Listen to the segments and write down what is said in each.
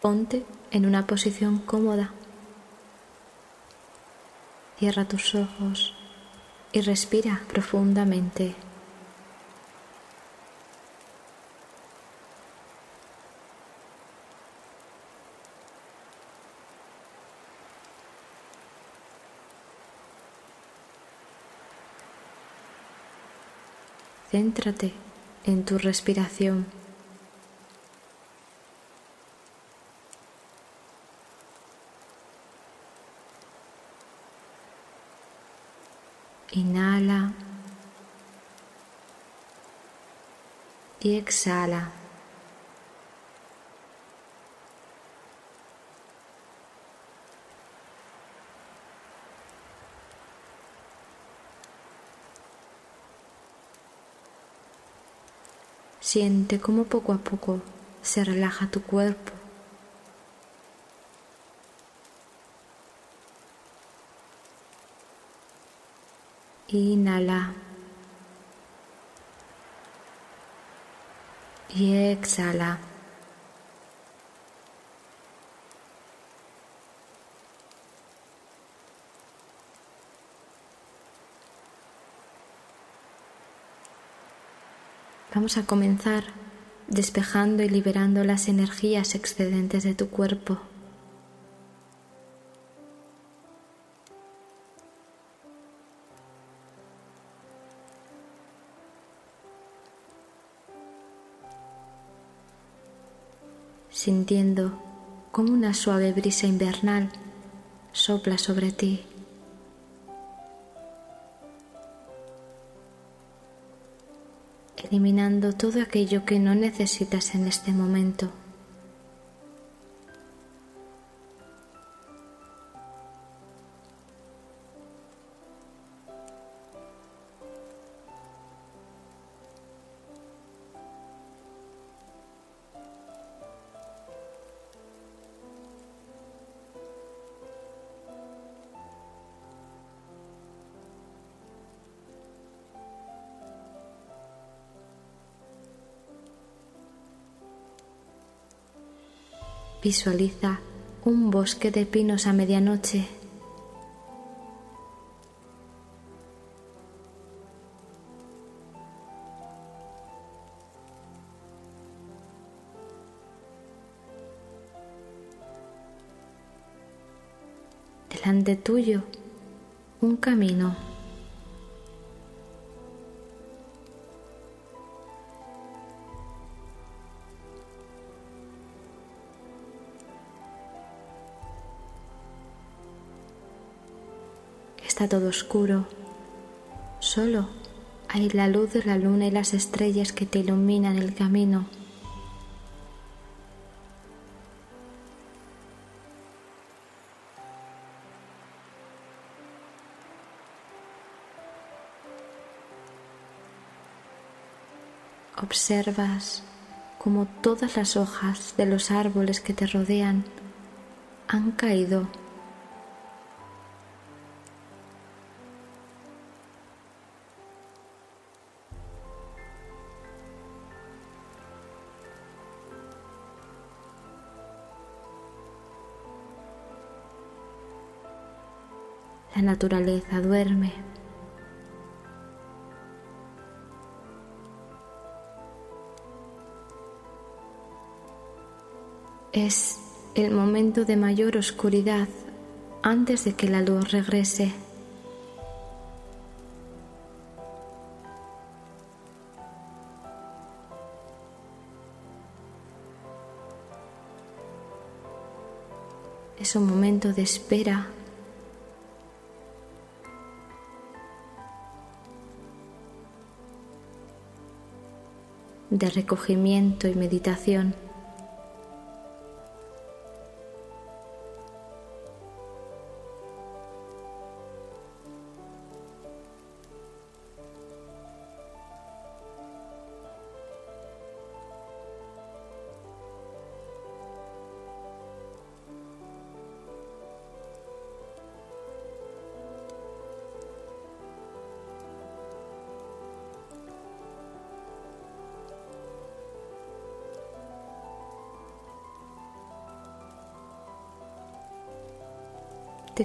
Ponte en una posición cómoda. Cierra tus ojos y respira profundamente. Céntrate en tu respiración. Inhala y exhala. Siente cómo poco a poco se relaja tu cuerpo. Inhala. Y exhala. Vamos a comenzar despejando y liberando las energías excedentes de tu cuerpo. Sintiendo como una suave brisa invernal sopla sobre ti. eliminando todo aquello que no necesitas en este momento. Visualiza un bosque de pinos a medianoche. Delante tuyo, un camino está todo oscuro. Solo hay la luz de la luna y las estrellas que te iluminan el camino. Observas como todas las hojas de los árboles que te rodean han caído La naturaleza duerme. Es el momento de mayor oscuridad antes de que la luz regrese. Es un momento de espera de recogimiento y meditación.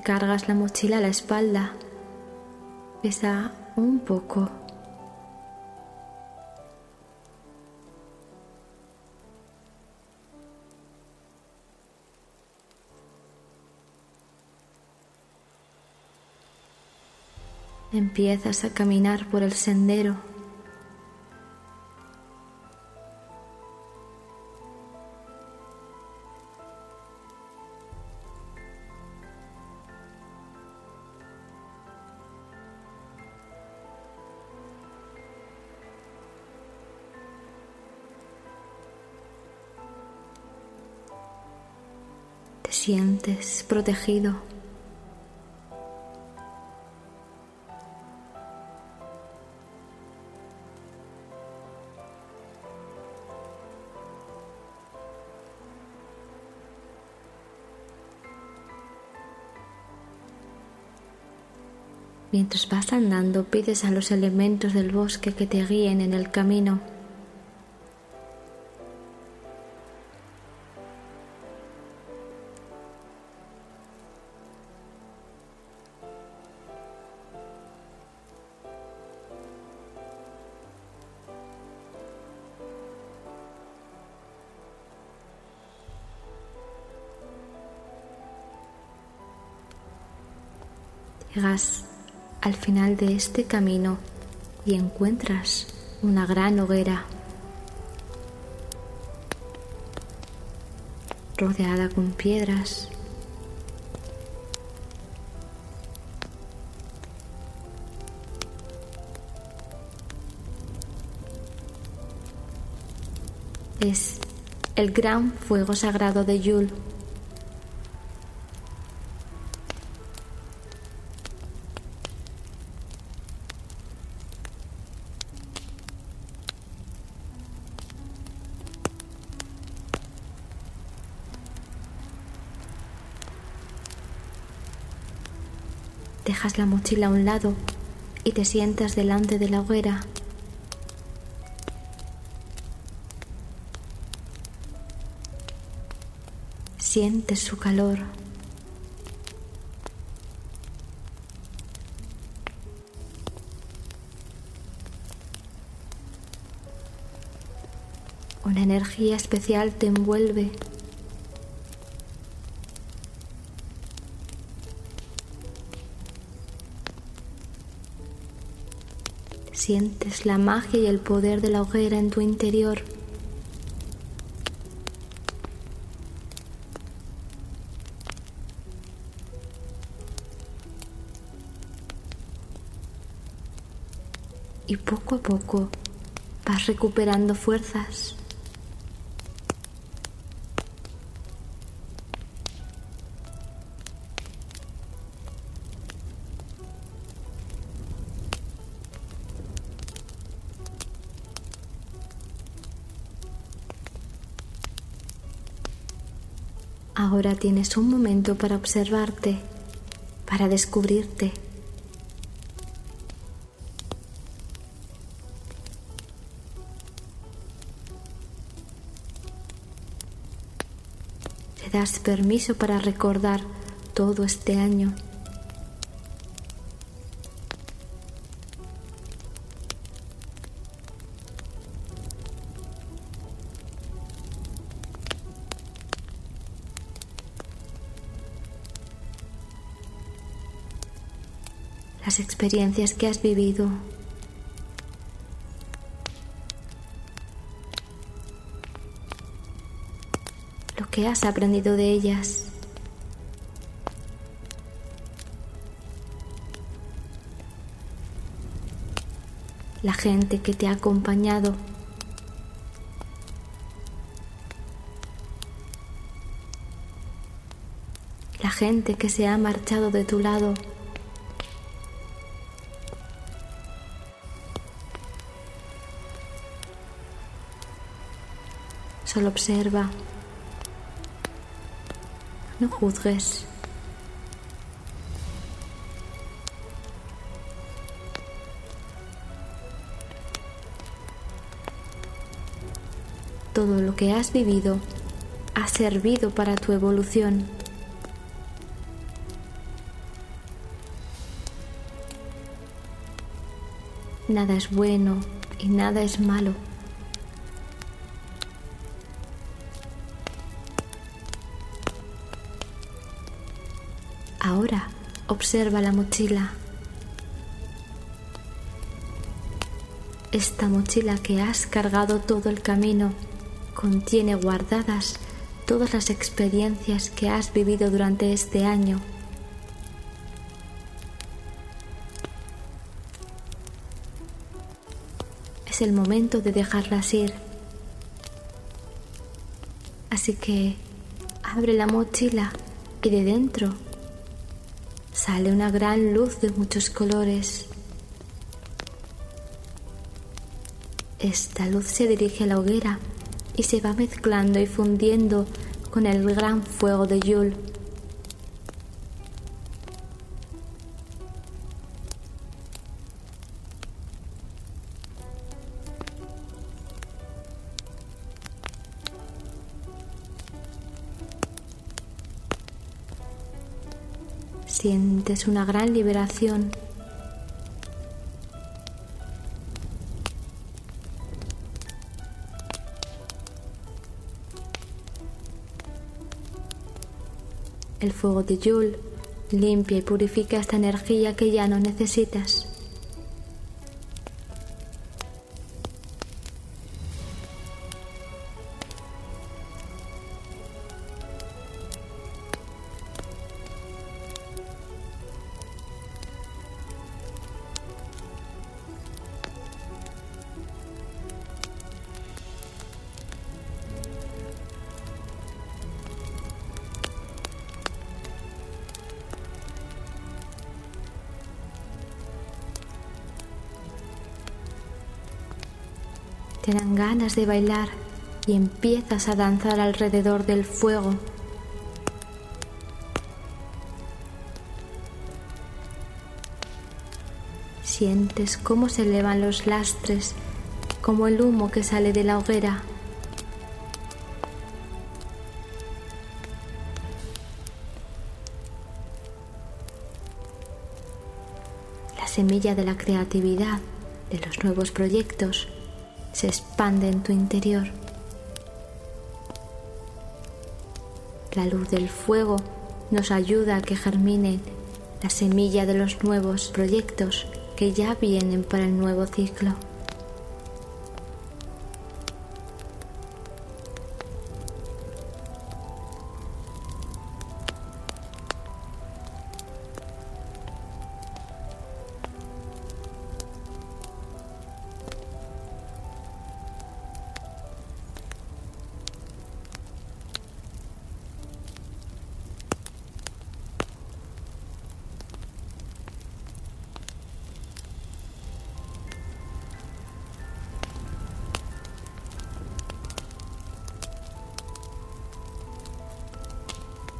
Cargas la mochila a la espalda. Pesa un poco. Empiezas a caminar por el sendero. Sientes protegido. Mientras vas andando, pides a los elementos del bosque que te guíen en el camino. Al final de este camino y encuentras una gran hoguera rodeada con piedras. Es el gran fuego sagrado de Yul. Dejas la mochila a un lado y te sientas delante de la hoguera. Sientes su calor. Una energía especial te envuelve. Sientes la magia y el poder de la hoguera en tu interior. Y poco a poco vas recuperando fuerzas. Ahora tienes un momento para observarte, para descubrirte. Te das permiso para recordar todo este año. Las experiencias que has vivido. Lo que has aprendido de ellas. La gente que te ha acompañado. La gente que se ha marchado de tu lado. Solo observa. No juzgues. Todo lo que has vivido ha servido para tu evolución. Nada es bueno y nada es malo. Observa la mochila. Esta mochila que has cargado todo el camino contiene guardadas todas las experiencias que has vivido durante este año. Es el momento de dejarlas ir. Así que abre la mochila y de dentro sale una gran luz de muchos colores. Esta luz se dirige a la hoguera y se va mezclando y fundiendo con el gran fuego de Yul. Sientes una gran liberación El fuego de Yul limpia y purifica esta energía que ya no necesitas. Te dan ganas de bailar y empiezas a danzar alrededor del fuego. Sientes cómo se elevan los lastres, como el humo que sale de la hoguera. La semilla de la creatividad, de los nuevos proyectos, se expande en tu interior. La luz del fuego nos ayuda a que germine la semilla de los nuevos proyectos que ya vienen para el nuevo ciclo.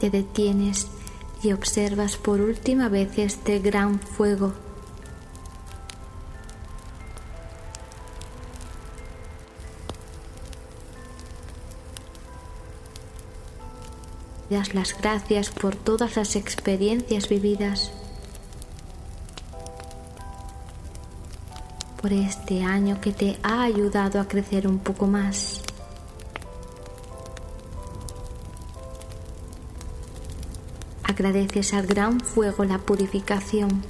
Te detienes y observas por última vez este gran fuego. Das las gracias por todas las experiencias vividas, por este año que te ha ayudado a crecer un poco más. Agradeces al gran fuego la purificación.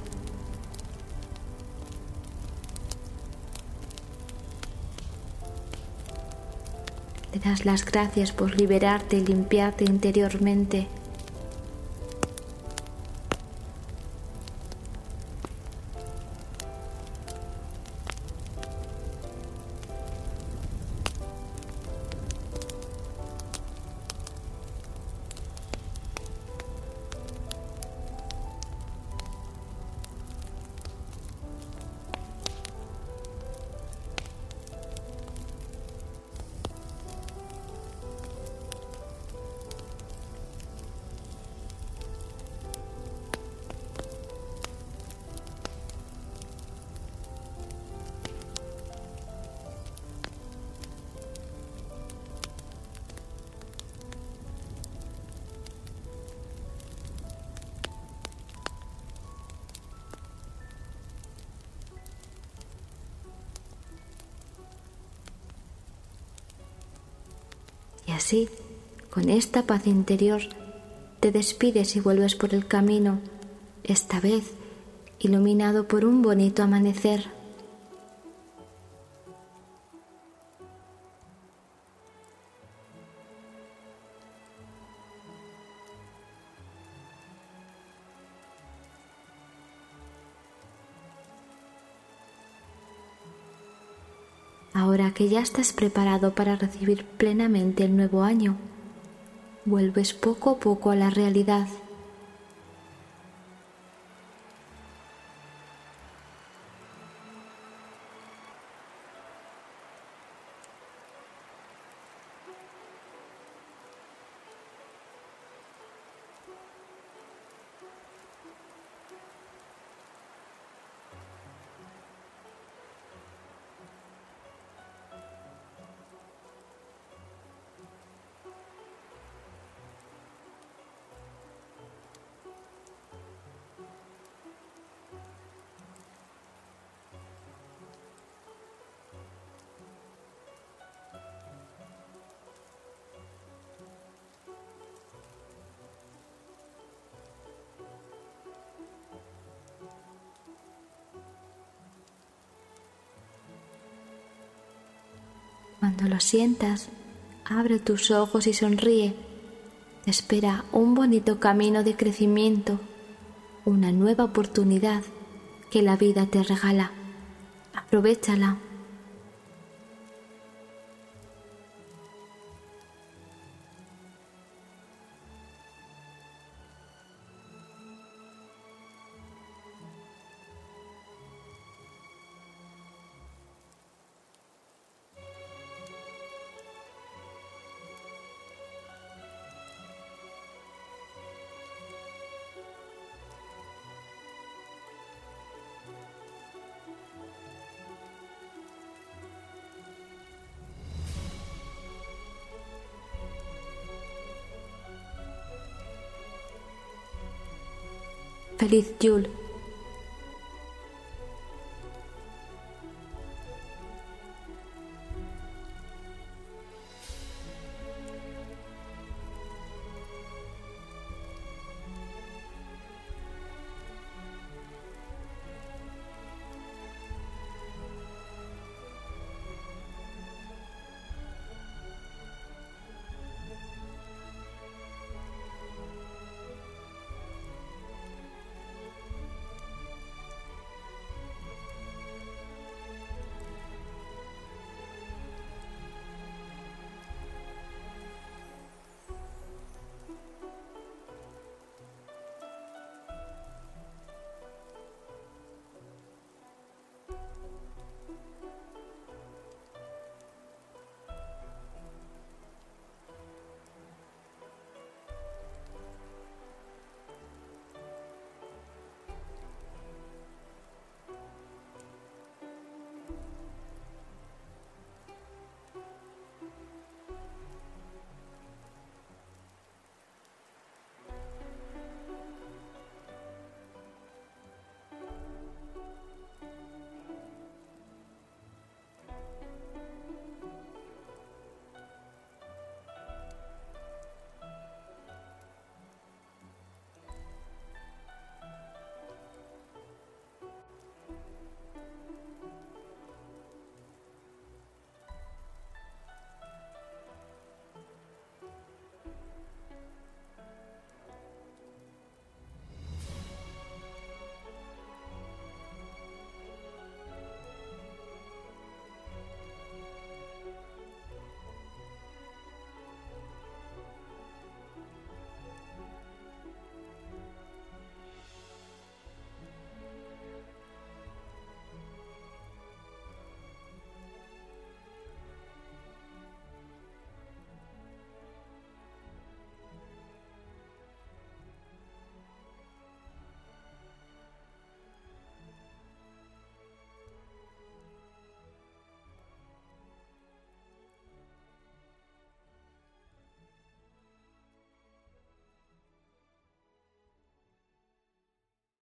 Le das las gracias por liberarte y limpiarte interiormente. Así, con esta paz interior, te despides y vuelves por el camino, esta vez iluminado por un bonito amanecer. Ahora que ya estás preparado para recibir plenamente el nuevo año, vuelves poco a poco a la realidad. Cuando lo sientas, abre tus ojos y sonríe. Espera un bonito camino de crecimiento, una nueva oportunidad que la vida te regala. Aprovechala. Feliz Yule